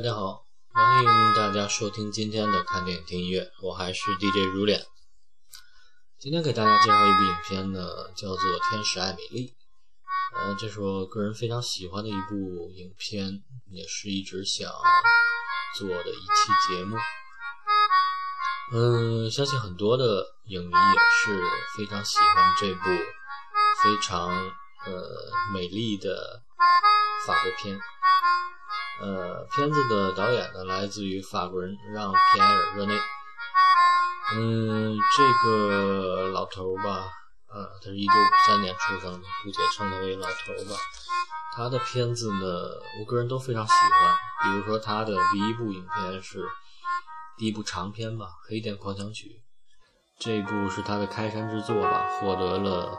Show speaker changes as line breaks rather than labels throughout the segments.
大家好，欢迎大家收听今天的看电影听音乐，我还是 DJ 如脸。今天给大家介绍一部影片呢，叫做《天使爱美丽》。呃，这是我个人非常喜欢的一部影片，也是一直想做的一期节目。嗯，相信很多的影迷也是非常喜欢这部非常呃美丽的法国片。呃，片子的导演呢，来自于法国人让·皮埃尔·热内。嗯，这个老头吧，啊，他是一九五三年出生的，姑且称他为老头吧。他的片子呢，我个人都非常喜欢。比如说，他的第一部影片是第一部长片吧，《黑店狂想曲》。这部是他的开山之作吧，获得了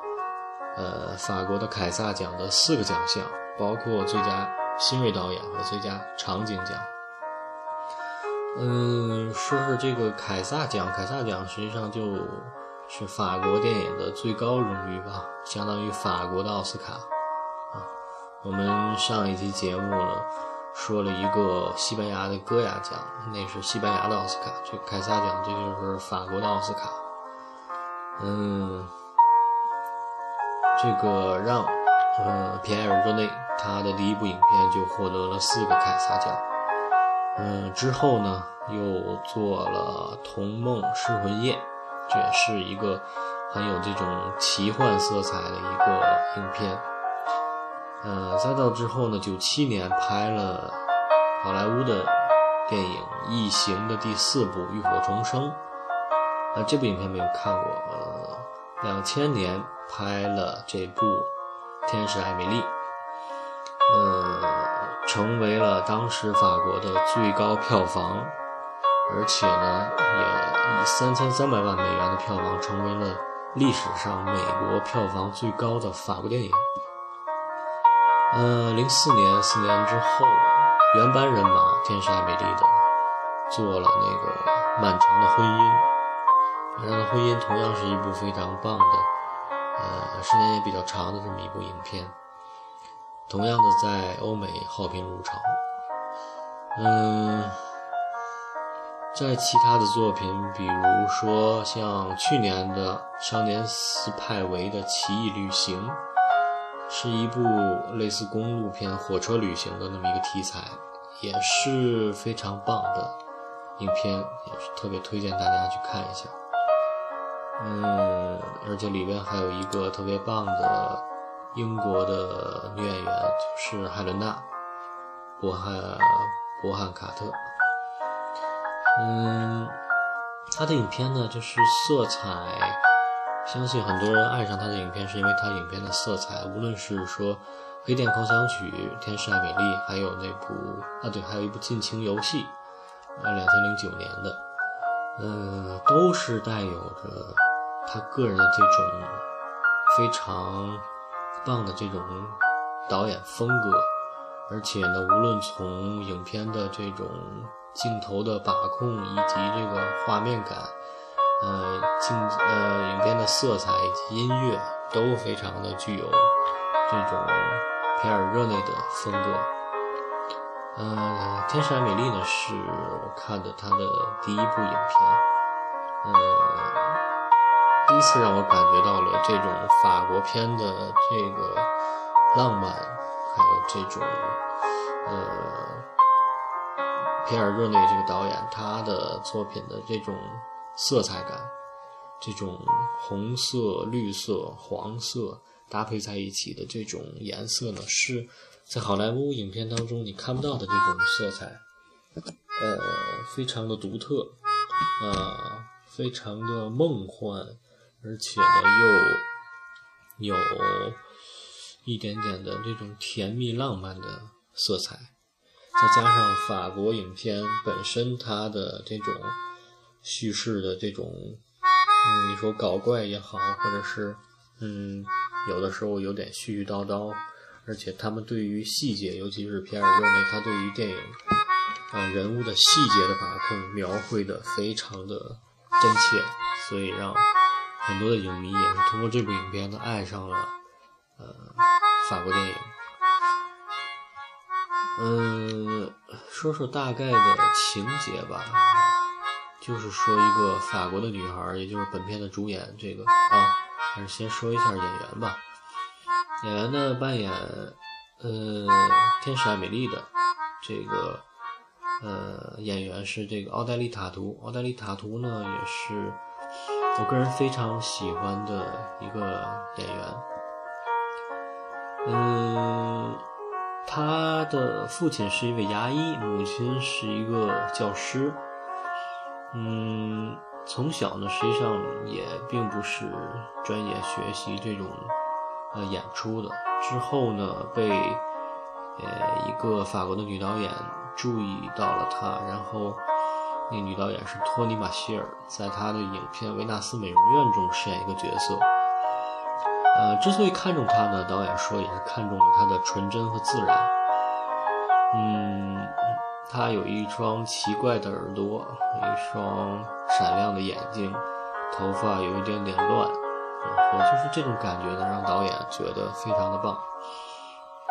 呃法国的凯撒奖的四个奖项，包括最佳。新锐导演和最佳场景奖。嗯，说是这个凯撒奖，凯撒奖实际上就是法国电影的最高荣誉吧，相当于法国的奥斯卡啊。我们上一期节目呢说了一个西班牙的戈雅奖，那是西班牙的奥斯卡，这凯撒奖这就是法国的奥斯卡。嗯，这个让。呃，皮埃尔·热内，他的第一部影片就获得了四个凯撒奖。嗯，之后呢，又做了《童梦失魂夜》，这也是一个很有这种奇幻色彩的一个影片。呃，再到之后呢，九七年拍了好莱坞的电影《异形》的第四部《浴火重生》。呃，这部影片没有看过。呃，两千年拍了这部。天使艾米丽，呃，成为了当时法国的最高票房，而且呢，也以三千三百万美元的票房，成为了历史上美国票房最高的法国电影。呃，零四年，四年之后，原班人马《天使艾米丽》的做了那个《漫长的婚姻》，漫长的婚姻同样是一部非常棒的。呃，时间也比较长的这么一部影片，同样的在欧美好评如潮。嗯，在其他的作品，比如说像去年的少年斯派维的《奇异旅行》，是一部类似公路片、火车旅行的那么一个题材，也是非常棒的影片，也是特别推荐大家去看一下。嗯，而且里边还有一个特别棒的英国的女演员，就是海伦娜·博汉博汉卡特。嗯，她的影片呢，就是色彩，相信很多人爱上她的影片，是因为她影片的色彩，无论是说《黑店狂想曲》《天使爱美丽》，还有那部啊，对，还有一部《尽情游戏》，啊，两千零九年的，嗯，都是带有着。他个人的这种非常棒的这种导演风格，而且呢，无论从影片的这种镜头的把控以及这个画面感，呃，镜呃影片的色彩以及音乐都非常的具有这种皮尔热内的风格。呃，《天使爱美丽》呢是我看的他的第一部影片，呃。第一次让我感觉到了这种法国片的这个浪漫，还有这种呃皮尔热内这个导演他的作品的这种色彩感，这种红色、绿色、黄色搭配在一起的这种颜色呢，是在好莱坞影片当中你看不到的这种色彩，呃，非常的独特，啊，非常的梦幻。而且呢，又有一点点的这种甜蜜浪漫的色彩，再加上法国影片本身它的这种叙事的这种，嗯，你说搞怪也好，或者是嗯，有的时候有点絮絮叨叨，而且他们对于细节，尤其是皮尔热内，他对于电影啊人物的细节的把控，描绘的非常的真切，所以让。很多的影迷也是通过这部影片呢爱上了呃法国电影。嗯，说说大概的情节吧，就是说一个法国的女孩，也就是本片的主演这个啊，还是先说一下演员吧。演员呢扮演呃天使艾美丽的这个呃演员是这个奥黛丽塔图，奥黛丽塔图呢也是我个人非常喜欢的一个演员，嗯。他的父亲是一位牙医，母亲是一个教师。嗯，从小呢，实际上也并不是专业学习这种呃演出的。之后呢，被呃一个法国的女导演注意到了他，然后那女导演是托尼·马歇尔，在她的影片《维纳斯美容院》中饰演一个角色。呃，之所以看中她呢，导演说也是看中了她的纯真和自然。嗯，她有一双奇怪的耳朵，一双闪亮的眼睛，头发有一点点乱，然后就是这种感觉呢，让导演觉得非常的棒。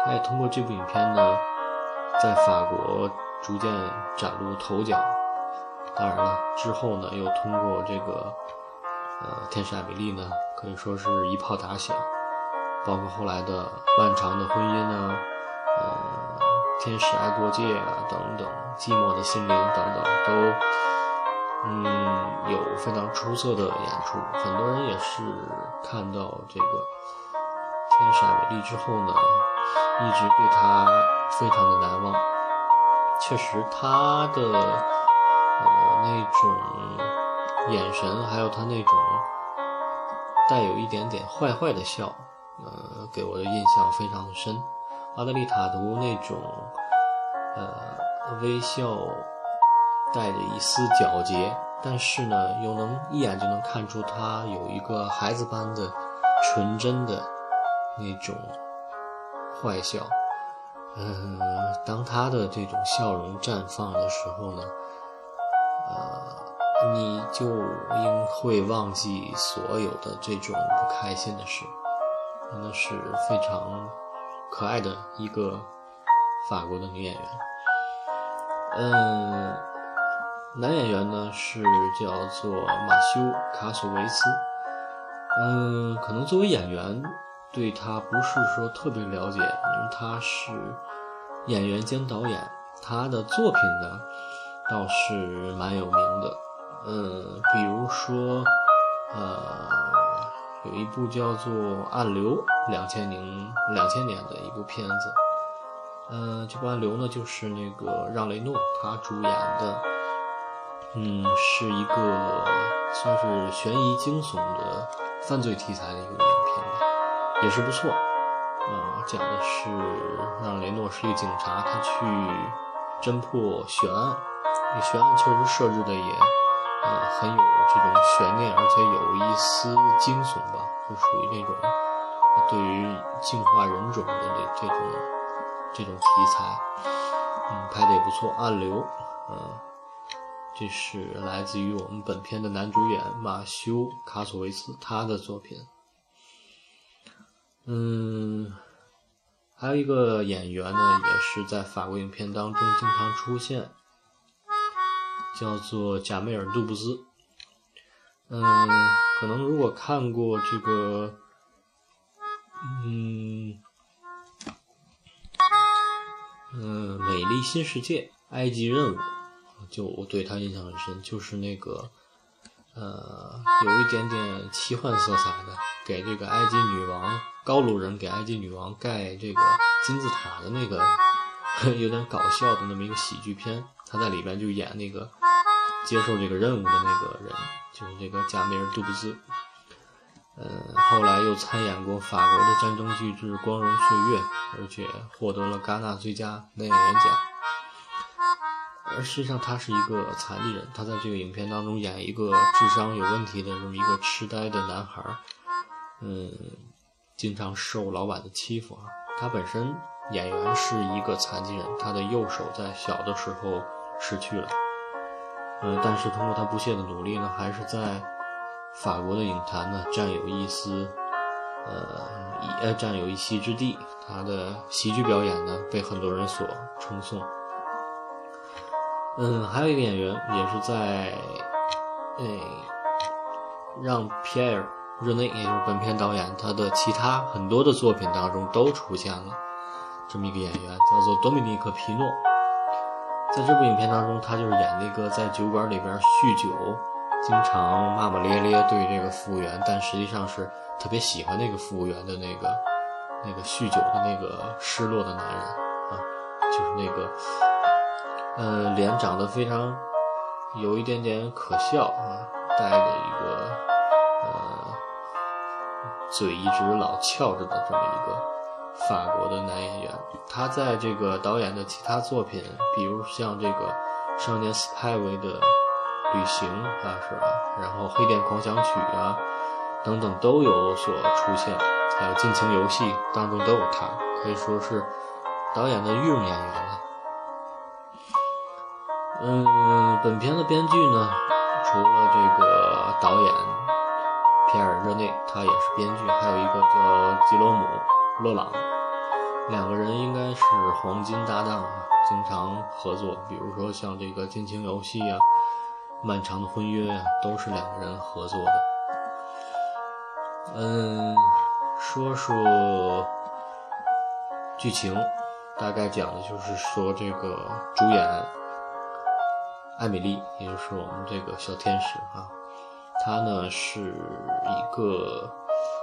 他也通过这部影片呢，在法国逐渐崭露头角。当然了，之后呢，又通过这个呃《天使艾米丽》呢。可以说是一炮打响，包括后来的漫长的婚姻啊，呃，天使爱过界啊等等，寂寞的心灵等等，都嗯有非常出色的演出。很多人也是看到这个天使艾美丽之后呢，一直对她非常的难忘。确实，她的呃那种眼神，还有他那种。带有一点点坏坏的笑，呃，给我的印象非常的深。阿德丽塔图那种，呃，微笑带着一丝皎洁，但是呢，又能一眼就能看出他有一个孩子般的纯真的那种坏笑。嗯，当他的这种笑容绽放的时候呢，呃。你就应会忘记所有的这种不开心的事，真的是非常可爱的一个法国的女演员。嗯，男演员呢是叫做马修·卡索维斯。嗯，可能作为演员，对他不是说特别了解，因为他是演员兼导演，他的作品呢倒是蛮有名的。嗯，比如说，呃，有一部叫做《暗流》，两千零两千年的一部片子。嗯，这部《暗流》呢，就是那个让雷诺他主演的，嗯，是一个算是悬疑惊悚的犯罪题材的一个影片吧，也是不错。啊，讲的是让雷诺是一个警察，他去侦破悬案，那悬案确实设置的也。呃，很有这种悬念，而且有一丝惊悚吧，就属于那种对于进化人种的这这种这种题材，嗯，拍的也不错。暗流，嗯，这是来自于我们本片的男主演马修·卡索维斯他的作品。嗯，还有一个演员呢，也是在法国影片当中经常出现。叫做贾梅尔·杜布斯，嗯，可能如果看过这个，嗯，嗯，《美丽新世界》埃及任务，就我对他印象很深，就是那个，呃，有一点点奇幻色彩的，给这个埃及女王高卢人给埃及女王盖这个金字塔的那个，有点搞笑的那么一个喜剧片，他在里边就演那个。接受这个任务的那个人就是这个贾梅尔·杜布兹，呃，后来又参演过法国的战争巨制《光荣岁月》，而且获得了戛纳最佳男演员奖。而实际上他是一个残疾人，他在这个影片当中演一个智商有问题的这么一个痴呆的男孩，嗯，经常受老板的欺负啊。他本身演员是一个残疾人，他的右手在小的时候失去了。呃，但是通过他不懈的努力呢，还是在法国的影坛呢占有一丝，呃，一占有一席之地。他的喜剧表演呢被很多人所称颂。嗯，还有一个演员也是在，哎，让皮埃尔·热内，也就是本片导演，他的其他很多的作品当中都出现了这么一个演员，叫做多米尼克·皮诺。在这部影片当中，他就是演那个在酒馆里边酗酒，经常骂骂咧咧对这个服务员，但实际上是特别喜欢那个服务员的那个那个酗酒的那个失落的男人啊，就是那个，呃，脸长得非常有一点点可笑啊，带着一个呃嘴一直老翘着的这么一个。法国的男演员，他在这个导演的其他作品，比如像这个少年斯派维的旅行啊，是吧？然后黑店狂想曲啊，等等都有所出现，还有尽情游戏当中都有他，可以说是导演的御用演员了。嗯，本片的编剧呢，除了这个导演皮尔热内，他也是编剧，还有一个叫吉罗姆。勒朗，两个人应该是黄金搭档啊，经常合作。比如说像这个《尽情游戏》啊，《漫长的婚约》啊，都是两个人合作的。嗯，说说剧情，大概讲的就是说这个主演艾米丽，也就是我们这个小天使啊，她呢是一个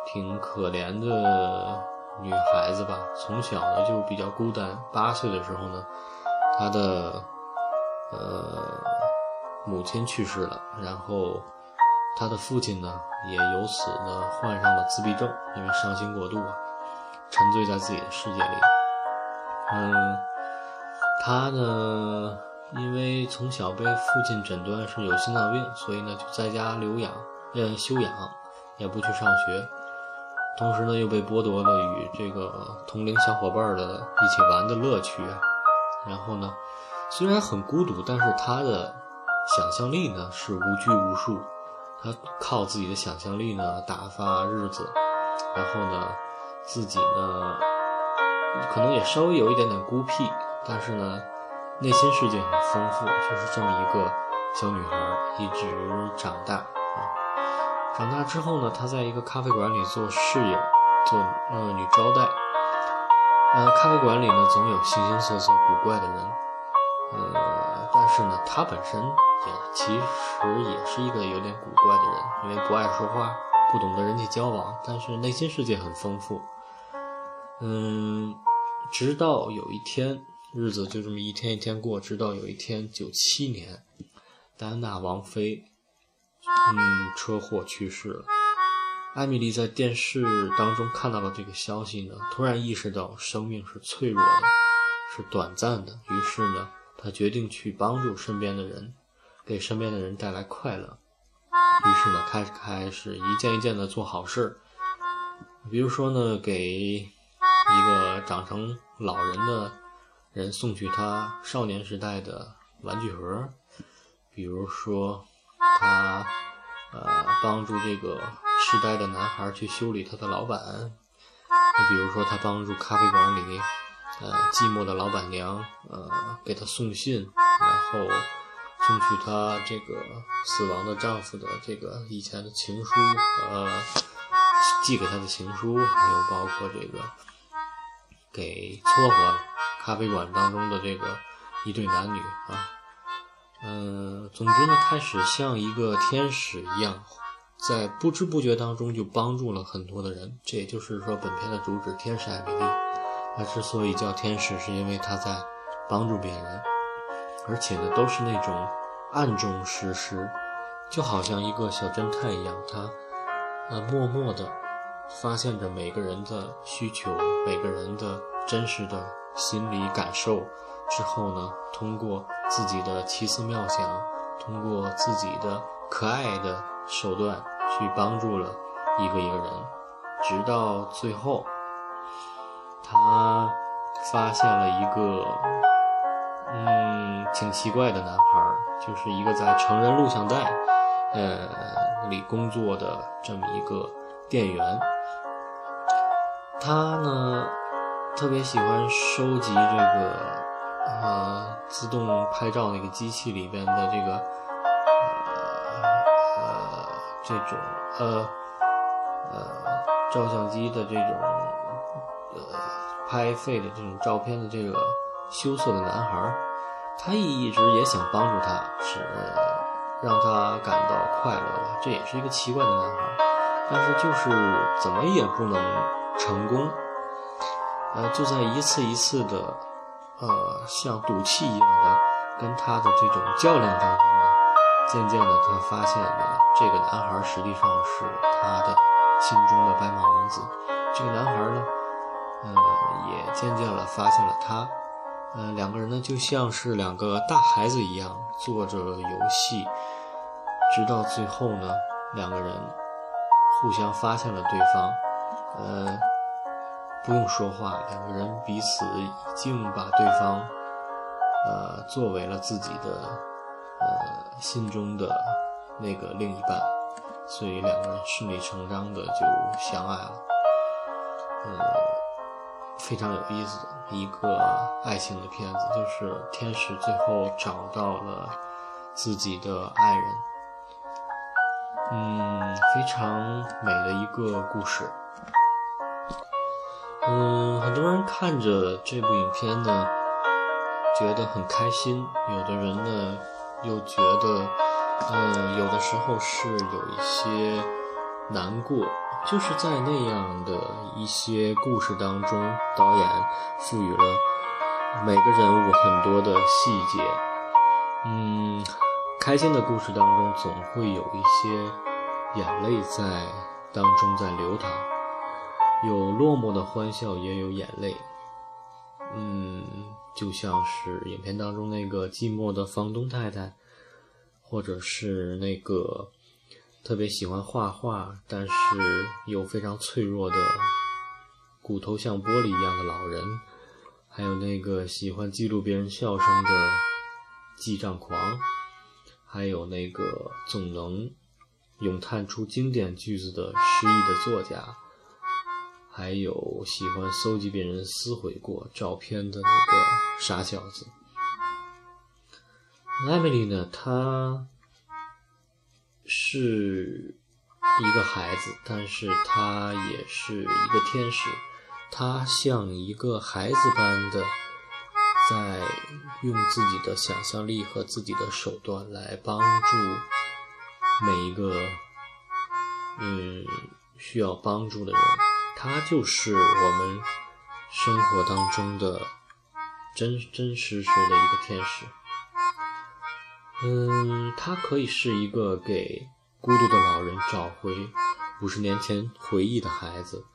挺可怜的。女孩子吧，从小呢就比较孤单。八岁的时候呢，她的呃母亲去世了，然后她的父亲呢也由此呢患上了自闭症，因为伤心过度啊，沉醉在自己的世界里。嗯，她呢因为从小被父亲诊断是有心脏病，所以呢就在家留养，呃休养，也不去上学。同时呢，又被剥夺了与这个同龄小伙伴的一起玩的乐趣啊。然后呢，虽然很孤独，但是他的想象力呢是无拘无束。他靠自己的想象力呢打发日子。然后呢，自己呢可能也稍微有一点点孤僻，但是呢，内心世界很丰富。就是这么一个小女孩，一直长大。长大之后呢，他在一个咖啡馆里做侍应，做呃女招待。呃，咖啡馆里呢总有形形色色古怪的人，呃，但是呢，他本身也其实也是一个有点古怪的人，因为不爱说话，不懂得人际交往，但是内心世界很丰富。嗯，直到有一天，日子就这么一天一天过，直到有一天，九七年，戴安娜王妃。嗯，车祸去世了。艾米丽在电视当中看到了这个消息呢，突然意识到生命是脆弱的，是短暂的。于是呢，她决定去帮助身边的人，给身边的人带来快乐。于是呢，开始开始一件一件的做好事，比如说呢，给一个长成老人的人送去他少年时代的玩具盒，比如说。他呃帮助这个痴呆的男孩去修理他的老板，你比如说他帮助咖啡馆里呃寂寞的老板娘呃给他送信，然后送去他这个死亡的丈夫的这个以前的情书，呃寄给他的情书，还有包括这个给撮合咖啡馆当中的这个一对男女啊。嗯，总之呢，开始像一个天使一样，在不知不觉当中就帮助了很多的人。这也就是说，本片的主旨天使艾米丽，她之所以叫天使，是因为她在帮助别人，而且呢，都是那种暗中实施，就好像一个小侦探一样，她呃默默的发现着每个人的需求，每个人的真实的心理感受。之后呢，通过自己的奇思妙想，通过自己的可爱的手段去帮助了一个一个人，直到最后，他发现了一个嗯挺奇怪的男孩，就是一个在成人录像带呃里工作的这么一个店员，他呢特别喜欢收集这个。呃自动拍照那个机器里边的这个呃呃这种呃呃照相机的这种呃拍废的这种照片的这个羞涩的男孩，他一直也想帮助他，是让他感到快乐吧。这也是一个奇怪的男孩，但是就是怎么也不能成功。呃，就在一次一次的，呃，像赌气一样的跟他的这种较量当中呢，渐渐的他发现了这个男孩实际上是他的心中的白马王子。这个男孩呢，呃，也渐渐的发现了他，呃，两个人呢就像是两个大孩子一样做着游戏，直到最后呢，两个人互相发现了对方，呃。不用说话，两个人彼此已经把对方，呃，作为了自己的，呃，心中的那个另一半，所以两个人顺理成章的就相爱了。呃，非常有意思的一个爱情的片子，就是天使最后找到了自己的爱人，嗯，非常美的一个故事。嗯，很多人看着这部影片呢，觉得很开心；有的人呢，又觉得，嗯，有的时候是有一些难过。就是在那样的一些故事当中，导演赋予了每个人物很多的细节。嗯，开心的故事当中，总会有一些眼泪在当中在流淌。有落寞的欢笑，也有眼泪。嗯，就像是影片当中那个寂寞的房东太太，或者是那个特别喜欢画画，但是又非常脆弱的骨头像玻璃一样的老人，还有那个喜欢记录别人笑声的记账狂，还有那个总能咏叹出经典句子的诗意的作家。还有喜欢搜集别人撕毁过照片的那个傻小子，艾米丽呢？她是一个孩子，但是她也是一个天使。她像一个孩子般的，在用自己的想象力和自己的手段来帮助每一个嗯需要帮助的人。他就是我们生活当中的真真实实的一个天使。嗯，他可以是一个给孤独的老人找回五十年前回忆的孩子，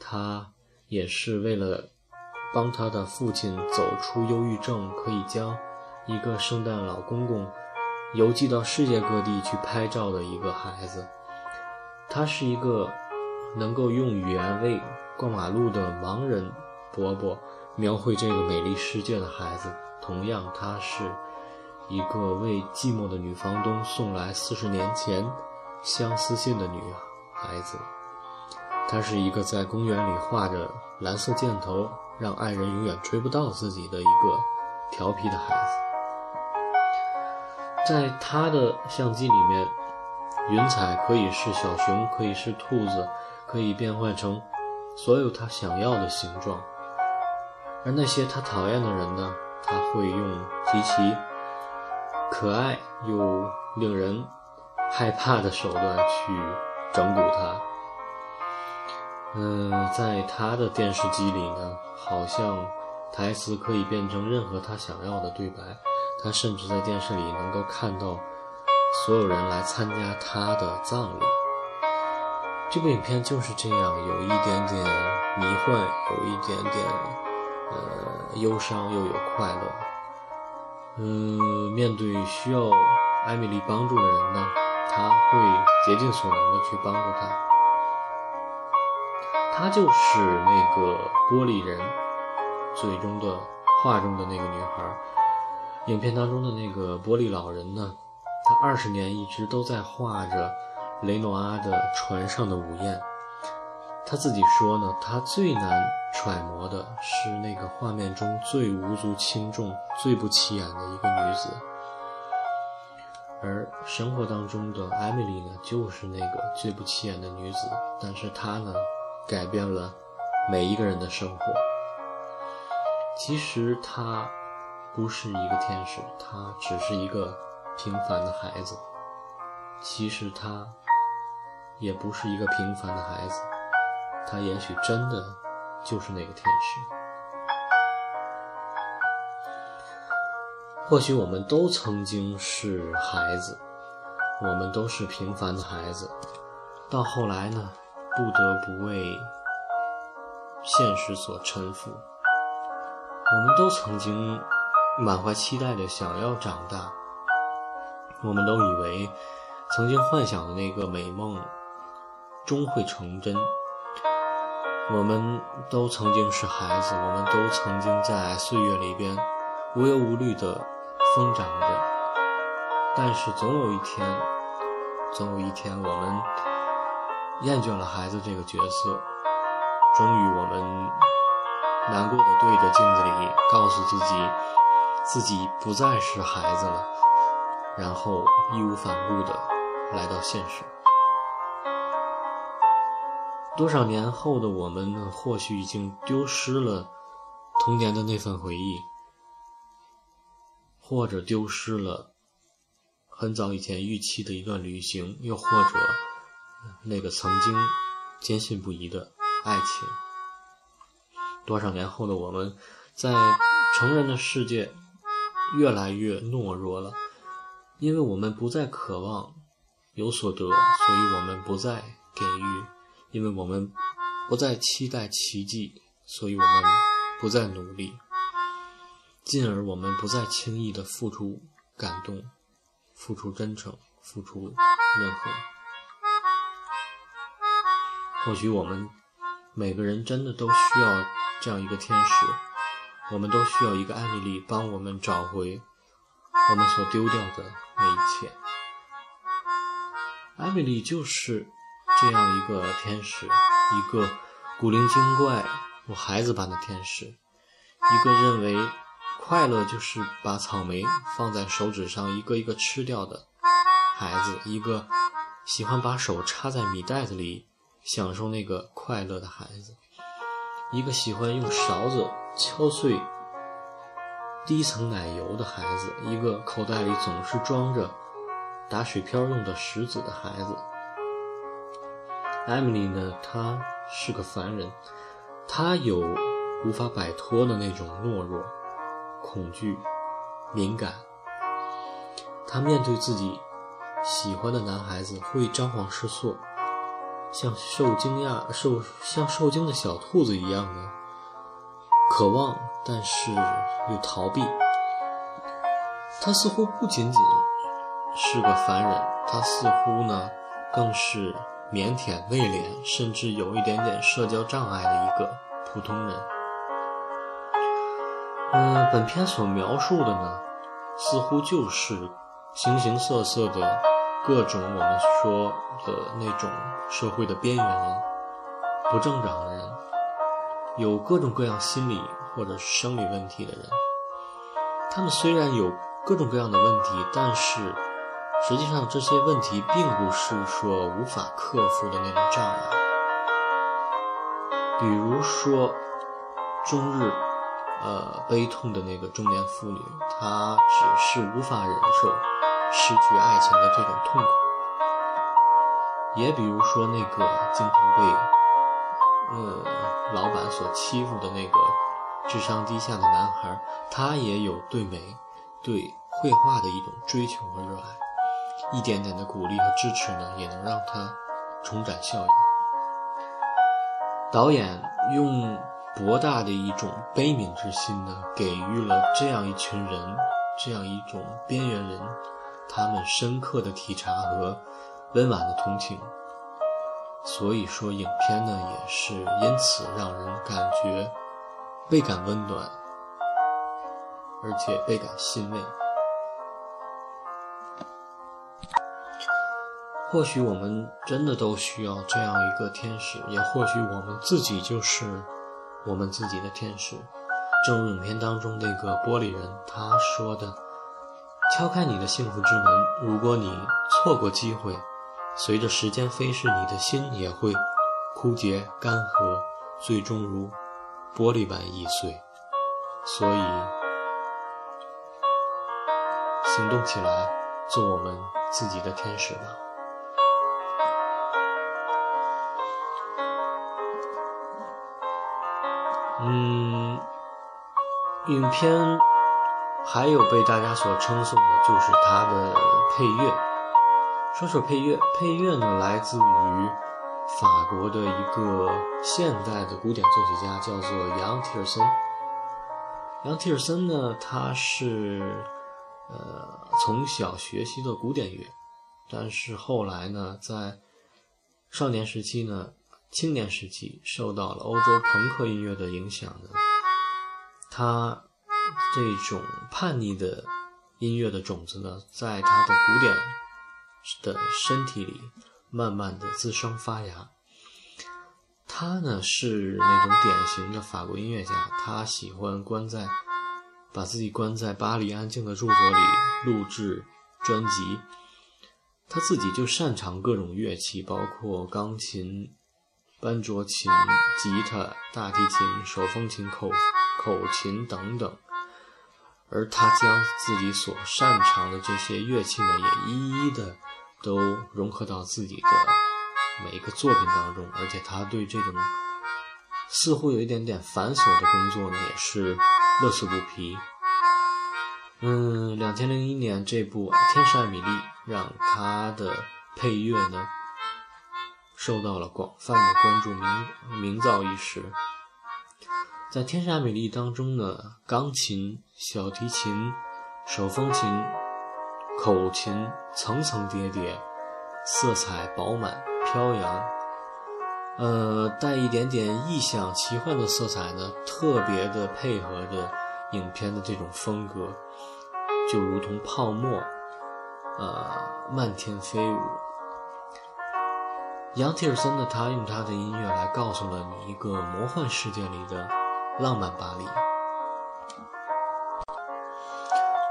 他也是为了帮他的父亲走出忧郁症，可以将一个圣诞老公公邮寄到世界各地去拍照的一个孩子。他是一个。能够用语言为过马路的盲人伯伯描绘这个美丽世界的孩子，同样，她是一个为寂寞的女房东送来四十年前相思信的女孩子。她是一个在公园里画着蓝色箭头，让爱人永远追不到自己的一个调皮的孩子。在她的相机里面，云彩可以是小熊，可以是兔子。可以变换成所有他想要的形状，而那些他讨厌的人呢？他会用极其可爱又令人害怕的手段去整蛊他。嗯，在他的电视机里呢，好像台词可以变成任何他想要的对白。他甚至在电视里能够看到所有人来参加他的葬礼。这部影片就是这样，有一点点迷幻，有一点点呃忧伤，又有快乐。嗯，面对需要艾米丽帮助的人呢，他会竭尽所能的去帮助他。她就是那个玻璃人，最终的画中的那个女孩。影片当中的那个玻璃老人呢，他二十年一直都在画着。雷诺阿的船上的午宴，他自己说呢，他最难揣摩的是那个画面中最无足轻重、最不起眼的一个女子，而生活当中的艾米丽呢，就是那个最不起眼的女子，但是她呢，改变了每一个人的生活。其实她不是一个天使，她只是一个平凡的孩子。其实她也不是一个平凡的孩子。他也许真的就是那个天使。或许我们都曾经是孩子，我们都是平凡的孩子，到后来呢，不得不为现实所臣服。我们都曾经满怀期待的想要长大，我们都以为曾经幻想的那个美梦终会成真。我们都曾经是孩子，我们都曾经在岁月里边无忧无虑的疯长着。但是总有一天，总有一天，我们厌倦了孩子这个角色，终于我们难过的对着镜子里告诉自己，自己不再是孩子了，然后义无反顾的来到现实。多少年后的我们呢？或许已经丢失了童年的那份回忆，或者丢失了很早以前预期的一段旅行，又或者那个曾经坚信不疑的爱情。多少年后的我们，在成人的世界越来越懦弱了，因为我们不再渴望有所得，所以我们不再给予。因为我们不再期待奇迹，所以我们不再努力，进而我们不再轻易的付出感动、付出真诚、付出任何。或许我们每个人真的都需要这样一个天使，我们都需要一个艾米丽帮我们找回我们所丢掉的那一切。艾米丽就是。这样一个天使，一个古灵精怪、如孩子般的天使，一个认为快乐就是把草莓放在手指上一个一个吃掉的孩子，一个喜欢把手插在米袋子里享受那个快乐的孩子，一个喜欢用勺子敲碎低层奶油的孩子，一个口袋里总是装着打水漂用的石子的孩子。艾米丽呢？她是个凡人，她有无法摆脱的那种懦弱、恐惧、敏感。她面对自己喜欢的男孩子会张皇失措，像受惊讶、受像受惊的小兔子一样的渴望，但是又逃避。她似乎不仅仅是个凡人，她似乎呢，更是。腼腆、内敛，甚至有一点点社交障碍的一个普通人。嗯，本片所描述的呢，似乎就是形形色色的各种我们说的那种社会的边缘人、不正常的人，有各种各样心理或者生理问题的人。他们虽然有各种各样的问题，但是。实际上，这些问题并不是说无法克服的那种障碍。比如说，终日呃悲痛的那个中年妇女，她只是无法忍受失去爱情的这种痛苦。也比如说，那个经常被呃老板所欺负的那个智商低下的男孩，他也有对美、对绘画的一种追求和热爱。一点点的鼓励和支持呢，也能让他重展笑颜。导演用博大的一种悲悯之心呢，给予了这样一群人，这样一种边缘人，他们深刻的体察和温婉的同情。所以说，影片呢，也是因此让人感觉倍感温暖，而且倍感欣慰。或许我们真的都需要这样一个天使，也或许我们自己就是我们自己的天使。正如影片当中那个玻璃人他说的：“敲开你的幸福之门，如果你错过机会，随着时间飞逝，你的心也会枯竭干涸，最终如玻璃般易碎。”所以，行动起来，做我们自己的天使吧。嗯，影片还有被大家所称颂的就是它的配乐。说说配乐，配乐呢来自于法国的一个现代的古典作曲家，叫做杨提尔森。杨提尔森呢，他是呃从小学习的古典乐，但是后来呢，在少年时期呢。青年时期受到了欧洲朋克音乐的影响呢，他这种叛逆的音乐的种子呢，在他的古典的身体里慢慢的滋生发芽。他呢是那种典型的法国音乐家，他喜欢关在把自己关在巴黎安静的住所里录制专辑。他自己就擅长各种乐器，包括钢琴。班卓琴、吉他、大提琴、手风琴、口口琴等等，而他将自己所擅长的这些乐器呢，也一一的都融合到自己的每一个作品当中，而且他对这种似乎有一点点繁琐的工作呢，也是乐此不疲。嗯，两千零一年这部《天使艾米丽》让他的配乐呢。受到了广泛的关注，名名噪一时。在《天使艾米丽》当中呢，钢琴、小提琴、手风琴、口琴层层叠叠，色彩饱满飘扬，呃，带一点点异想奇幻的色彩呢，特别的配合着影片的这种风格，就如同泡沫，呃，漫天飞舞。杨提尔森呢，他用他的音乐来告诉了你一个魔幻世界里的浪漫巴黎。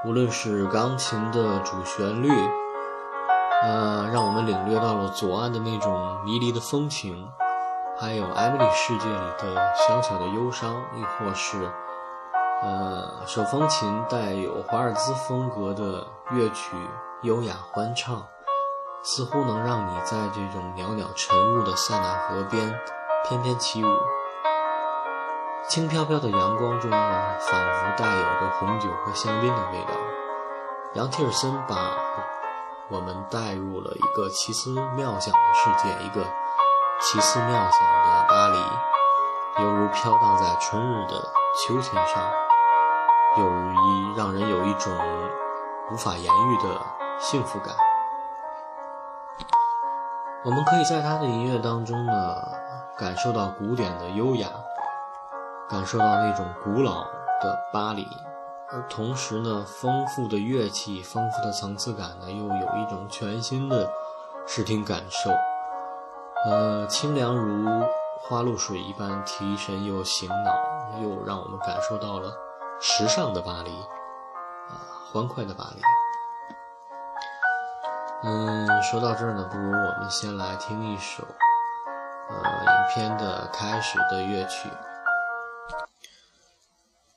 无论是钢琴的主旋律，呃，让我们领略到了左岸的那种迷离的风情，还有艾米丽世界里的小小的忧伤，亦或是呃手风琴带有华尔兹风格的乐曲，优雅欢唱。似乎能让你在这种袅袅晨雾的塞纳河边翩翩起舞，轻飘飘的阳光中呢，仿佛带有着红酒和香槟的味道。杨提尔森把我们带入了一个奇思妙想的世界，一个奇思妙想的巴黎，犹如飘荡在春日的秋千上，有一让人有一种无法言喻的幸福感。我们可以在他的音乐当中呢，感受到古典的优雅，感受到那种古老的巴黎，而同时呢，丰富的乐器、丰富的层次感呢，又有一种全新的视听感受。呃，清凉如花露水一般提神又醒脑，又让我们感受到了时尚的巴黎，啊，欢快的巴黎。嗯，说到这儿呢，不如我们先来听一首，呃，影片的开始的乐曲。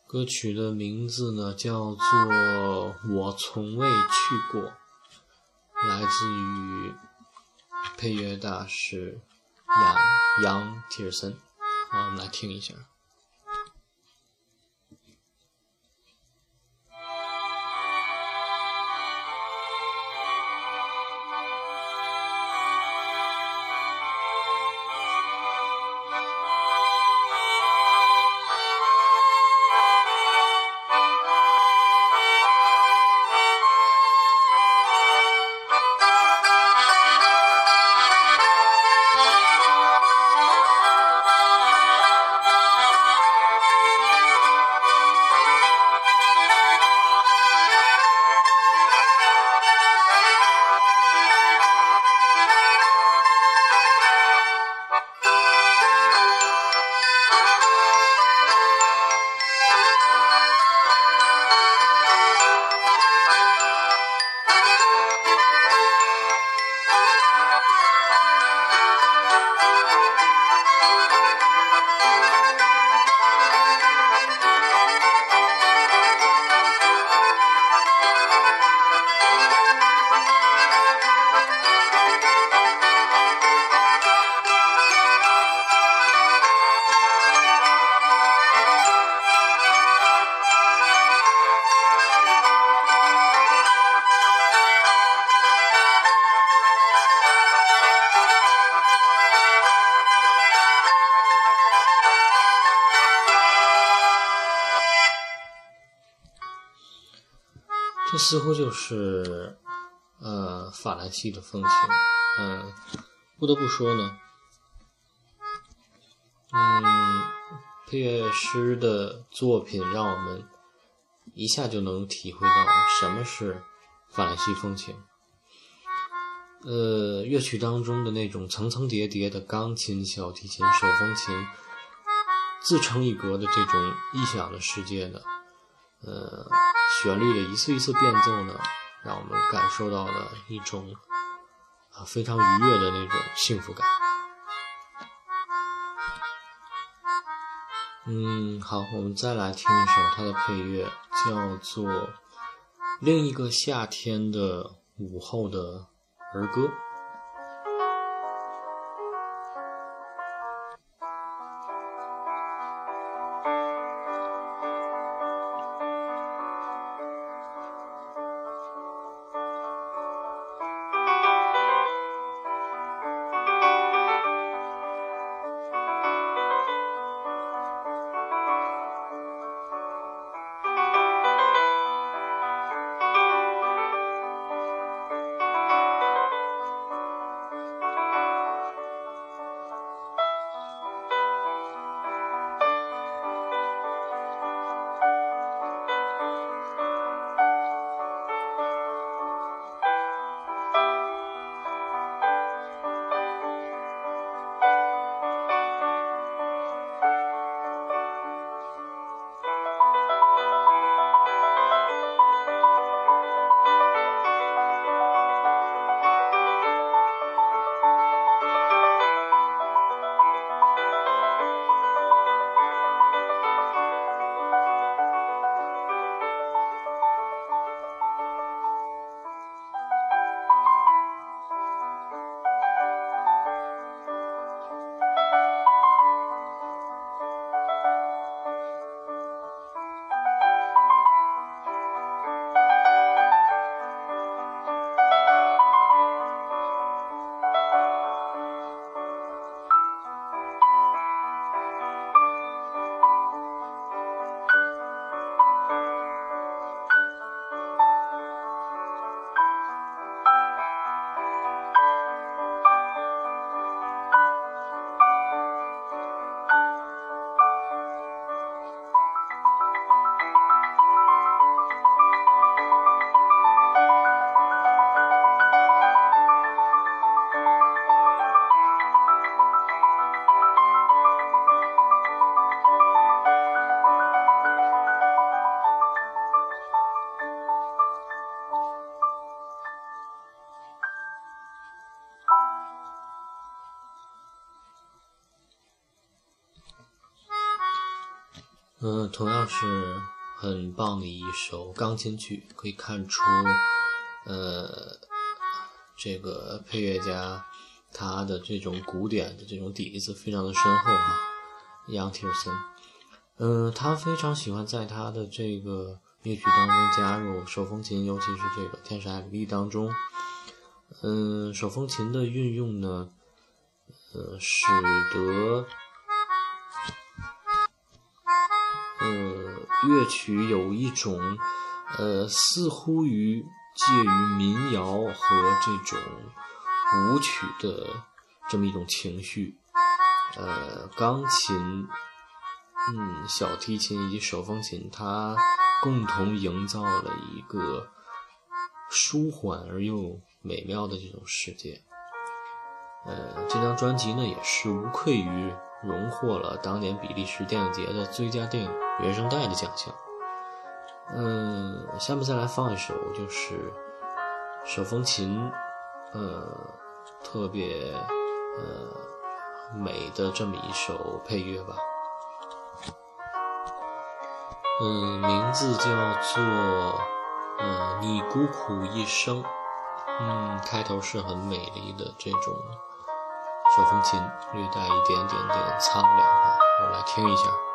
歌曲的名字呢叫做《我从未去过》，来自于配乐大师杨杨提尔森。好，我们来听一下。似乎就是呃法兰西的风情。嗯，不得不说呢，嗯，配乐师的作品让我们一下就能体会到什么是法兰西风情。呃，乐曲当中的那种层层叠叠的钢琴、小提琴、手风琴，自成一格的这种异想的世界呢，呃，旋律的一次一次变奏呢，让我们感受到了一种啊非常愉悦的那种幸福感。嗯，好，我们再来听一首它的配乐，叫做《另一个夏天的午后的》。儿歌。嗯，同样是很棒的一首钢琴曲，可以看出，呃，这个配乐家他的这种古典的这种底子非常的深厚哈。杨提尔森，嗯，他非常喜欢在他的这个乐曲当中加入手风琴，尤其是这个天使爱丽当中，嗯，手风琴的运用呢，呃，使得。乐曲有一种，呃，似乎于介于民谣和这种舞曲的这么一种情绪，呃，钢琴，嗯，小提琴以及手风琴，它共同营造了一个舒缓而又美妙的这种世界。呃，这张专辑呢，也是无愧于。荣获了当年比利时电影节的最佳电影原声带的奖项。嗯，下面再来放一首，就是手风琴，呃，特别呃美的这么一首配乐吧。嗯，名字叫做呃你孤苦一生。嗯，开头是很美丽的这种。手风琴略带一点点点苍凉啊，我们来听一下。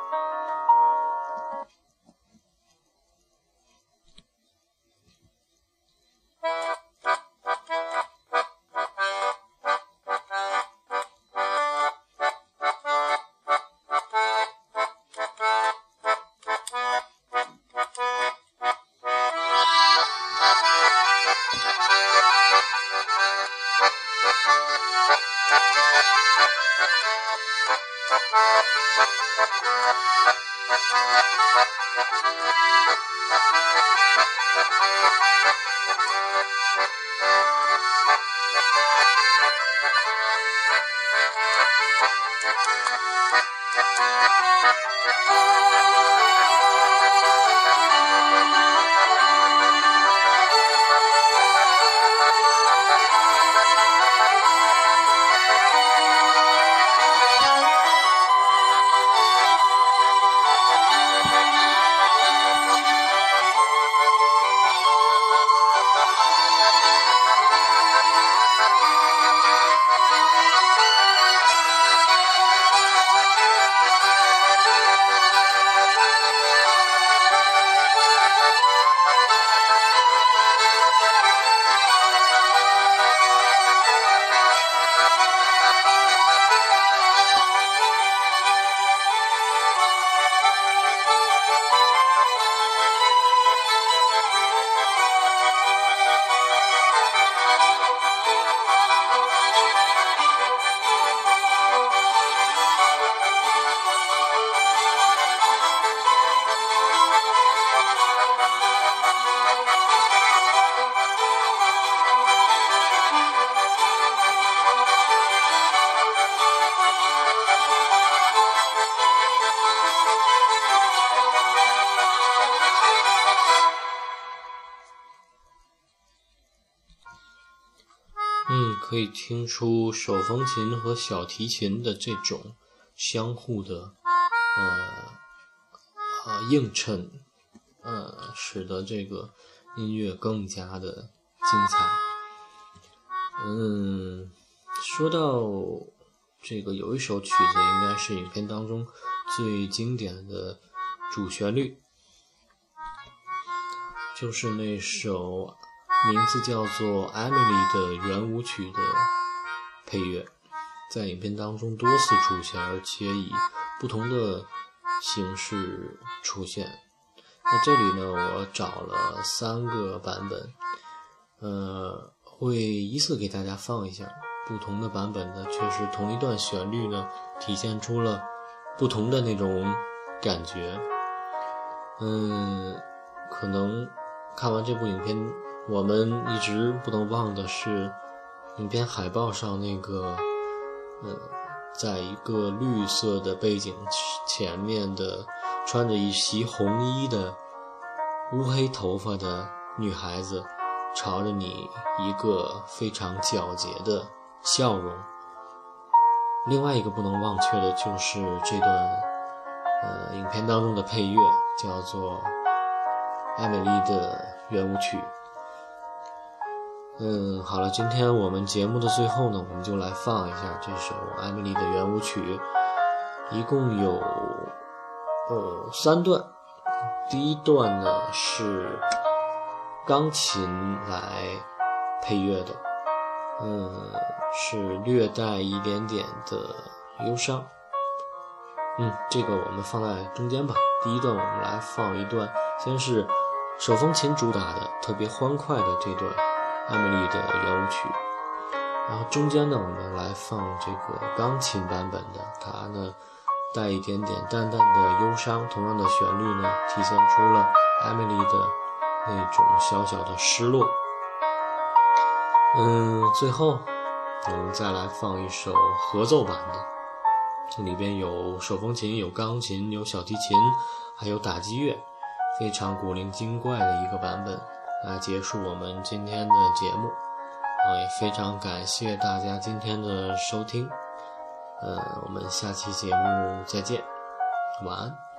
可以听出手风琴和小提琴的这种相互的呃呃映衬，呃，使得这个音乐更加的精彩。嗯，说到这个，有一首曲子应该是影片当中最经典的主旋律，就是那首。名字叫做《艾米丽》的圆舞曲的配乐，在影片当中多次出现，而且以不同的形式出现。那这里呢，我找了三个版本，呃，会依次给大家放一下。不同的版本呢，却是同一段旋律呢，体现出了不同的那种感觉。嗯，可能看完这部影片。我们一直不能忘的是，影片海报上那个，呃，在一个绿色的背景前面的，穿着一袭红衣的乌黑头发的女孩子，朝着你一个非常皎洁的笑容。另外一个不能忘却的就是这段，呃，影片当中的配乐，叫做《艾美丽的圆舞曲》。嗯，好了，今天我们节目的最后呢，我们就来放一下这首《艾米丽的圆舞曲》，一共有呃三段。第一段呢是钢琴来配乐的，嗯，是略带一点点的忧伤。嗯，这个我们放在中间吧。第一段我们来放一段，先是手风琴主打的特别欢快的这段。艾米丽的圆舞曲，然后中间呢，我们来放这个钢琴版本的，它呢带一点点淡淡的忧伤，同样的旋律呢，体现出了艾米丽的那种小小的失落。嗯，最后我们再来放一首合奏版的，这里边有手风琴、有钢琴、有小提琴，还有打击乐，非常古灵精怪的一个版本。来结束我们今天的节目，啊，也非常感谢大家今天的收听，呃，我们下期节目再见，晚安。